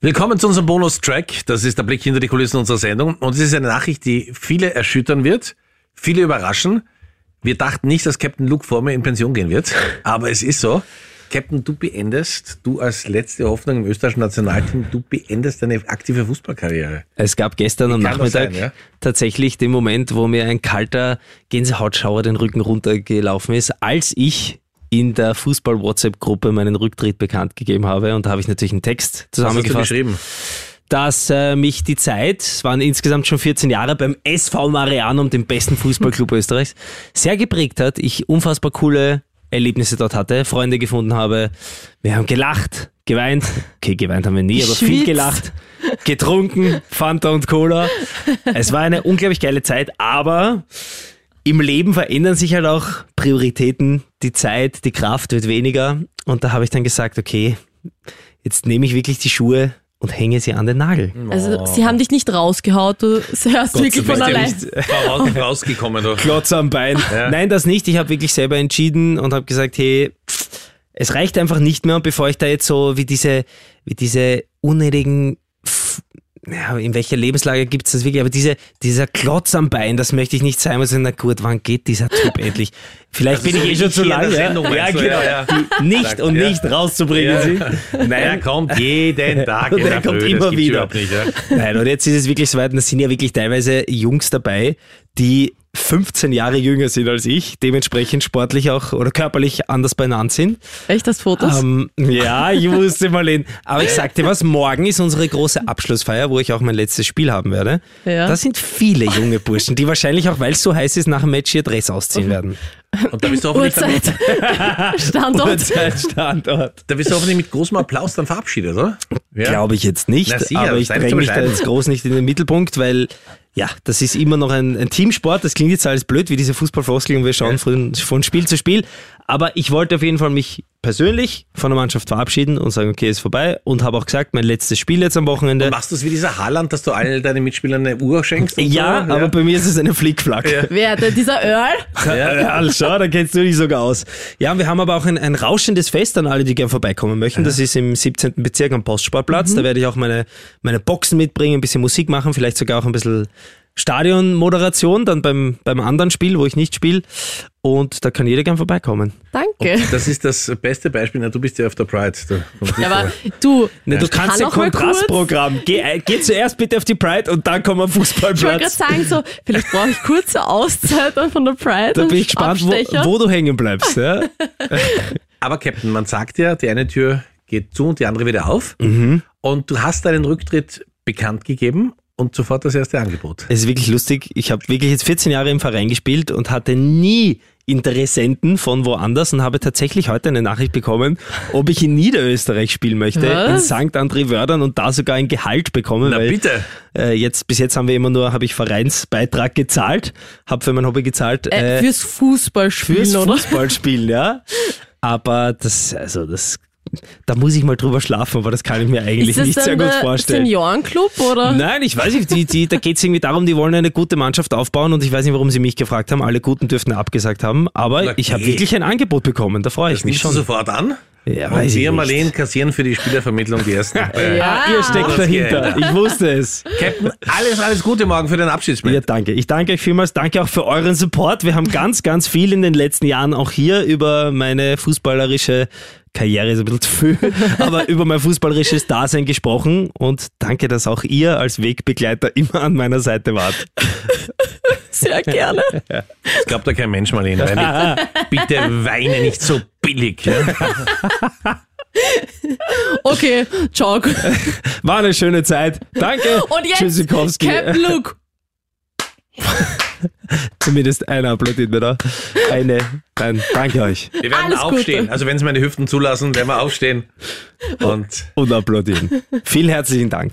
Willkommen zu unserem Bonus-Track. Das ist der Blick hinter die Kulissen unserer Sendung. Und es ist eine Nachricht, die viele erschüttern wird, viele überraschen. Wir dachten nicht, dass Captain Luke vor mir in Pension gehen wird, aber es ist so. Captain, du beendest, du als letzte Hoffnung im österreichischen Nationalteam, du beendest deine aktive Fußballkarriere. Es gab gestern am Nachmittag sein, ja? tatsächlich den Moment, wo mir ein kalter Gänsehautschauer den Rücken runtergelaufen ist, als ich in der Fußball-WhatsApp-Gruppe meinen Rücktritt bekannt gegeben habe. Und da habe ich natürlich einen Text Was hast du zusammengefasst. geschrieben? dass äh, mich die Zeit, es waren insgesamt schon 14 Jahre beim SV Marianum, dem besten Fußballclub Österreichs, sehr geprägt hat. Ich unfassbar coole Erlebnisse dort hatte, Freunde gefunden habe. Wir haben gelacht, geweint. Okay, geweint haben wir nie, aber viel Geschwitzt. gelacht, getrunken, Fanta und Cola. Es war eine unglaublich geile Zeit, aber im Leben verändern sich halt auch Prioritäten. Die Zeit, die Kraft wird weniger. Und da habe ich dann gesagt, okay, jetzt nehme ich wirklich die Schuhe und hänge sie an den Nagel. Also sie haben dich nicht rausgehaut, du hörst Gott wirklich von allein. nicht. Rausgekommen, du. Klotz am Bein. Ja. Nein, das nicht. Ich habe wirklich selber entschieden und habe gesagt, hey, es reicht einfach nicht mehr. Und bevor ich da jetzt so wie diese, wie diese unnötigen, ja, in welcher Lebenslage gibt es das wirklich? Aber diese, dieser Klotz am Bein, das möchte ich nicht sein. Also, na gut, wann geht dieser Typ endlich? Vielleicht Also bin so ich eh schon zu lange. Ja, du? genau. Ja, ja. Nicht und ja. nicht rauszubringen Ja. sind. Er kommt jeden Tag Und er kommt Früh, immer wieder. Nicht, ja. Nein, und jetzt ist es wirklich so weit, da sind ja wirklich teilweise Jungs dabei, die 15 Jahre jünger sind als ich, dementsprechend sportlich auch oder körperlich anders benannt sind. Echt, das Fotos? Ähm, ja, ich wusste mal hin. Aber ich sagte was, morgen ist unsere große Abschlussfeier, wo ich auch mein letztes Spiel haben werde. Ja. Da sind viele junge Burschen, die wahrscheinlich auch, weil es so heiß ist, nach dem Match ihr Dress ausziehen werden. Und da bist du hoffentlich, Uhrzeit, Standort. Uhrzeit, Standort. da bist du hoffentlich mit großem Applaus dann verabschiedet, oder? Ja. Glaube ich jetzt nicht, Na sicher, aber ich dränge mich da jetzt groß nicht in den Mittelpunkt, weil ja, das ist immer noch ein, ein Teamsport. Das klingt jetzt alles blöd, wie diese Fußballfloskeln, wir schauen Ja. von, von Spiel zu Spiel. Aber ich wollte auf jeden Fall mich persönlich von der Mannschaft verabschieden und sagen, okay, ist vorbei. Und habe auch gesagt, mein letztes Spiel jetzt am Wochenende. Machst du es wie dieser Haaland, dass du all deinen Mitspielern eine Uhr schenkst? und Ja, so? aber bei mir ist es eine Flickflack. Ja. Wer, der, dieser Earl? Ja, ja, also schau, da kennst du dich sogar aus. Ja, und wir haben aber auch ein, ein rauschendes Fest an alle, die gern vorbeikommen möchten. Das ist im 17. Bezirk am Postsportplatz. Da werde ich auch meine, meine Boxen mitbringen, ein bisschen Musik machen, vielleicht sogar auch ein bisschen Stadionmoderation dann beim, beim anderen Spiel, wo ich nicht spiele. Und da kann jeder gern vorbeikommen. Danke. Das ist das beste Beispiel. Na, du bist ja auf der Pride. Du, Ja, aber du, Ne, du kannst ja Kann auch mal kurz- Kontrastprogramm. Geh, äh, geh zuerst bitte auf die Pride und dann komm am ich wollte gerade Fußballplatz. sagen, so, vielleicht brauche ich kurze Auszeit dann von der Pride. Da und bin ich gespannt, wo, wo du hängen bleibst. Ja? aber Captain, man sagt ja, die eine Tür geht zu und die andere wieder auf. Mhm. Und du hast deinen Rücktritt bekannt gegeben und sofort das erste Angebot. Es ist wirklich lustig. Ich habe wirklich jetzt 14 Jahre im Verein gespielt und hatte nie Interessenten von woanders und habe tatsächlich heute eine Nachricht bekommen, ob ich in Niederösterreich spielen möchte, Was? in St. André Wördern und da sogar ein Gehalt bekommen. Na weil, bitte. Äh, jetzt, bis jetzt haben wir immer nur, habe ich Vereinsbeitrag gezahlt, habe für mein Hobby gezahlt. Äh, äh, fürs Fußballspielen, fürs oder? Fußballspielen, ja. Aber das, also das, da muss ich mal drüber schlafen, aber das kann ich mir eigentlich Ist das nicht sehr gut der vorstellen. Seniorenclub, oder? Nein, ich weiß nicht, die, die, da geht es irgendwie darum, die wollen eine gute Mannschaft aufbauen und ich weiß nicht, warum sie mich gefragt haben. Alle Guten dürften abgesagt haben, aber Na, ich habe wirklich ein Angebot bekommen, da freue ich Das mich nimmst du schon. sofort an. Ja, und nicht. Marleen, kassieren für die Spielervermittlung die ersten. Ja. Ihr steckt dahinter, ich wusste es. Captain, alles, alles Gute morgen für den Abschiedsspiel. Ja, danke. Ich danke euch vielmals. Danke auch für euren Support. Wir haben ganz, ganz viel in den letzten Jahren auch hier über meine fußballerische Karriere ist ein bisschen zu viel, aber über mein fußballerisches Dasein gesprochen und danke, dass auch ihr als Wegbegleiter immer an meiner Seite wart. Sehr gerne. Das glaubt ja kein Mensch, Marleen. Weil bitte weine nicht so billig. Ja? Okay, ciao. War eine schöne Zeit. Danke. Und jetzt. Captain Luke. Zumindest einer applaudiert mir da. Eine. Nein, danke euch. Wir werden Alles Gute. aufstehen. Also wenn es meine Hüften zulassen, werden wir aufstehen. Und Und applaudieren. Vielen herzlichen Dank.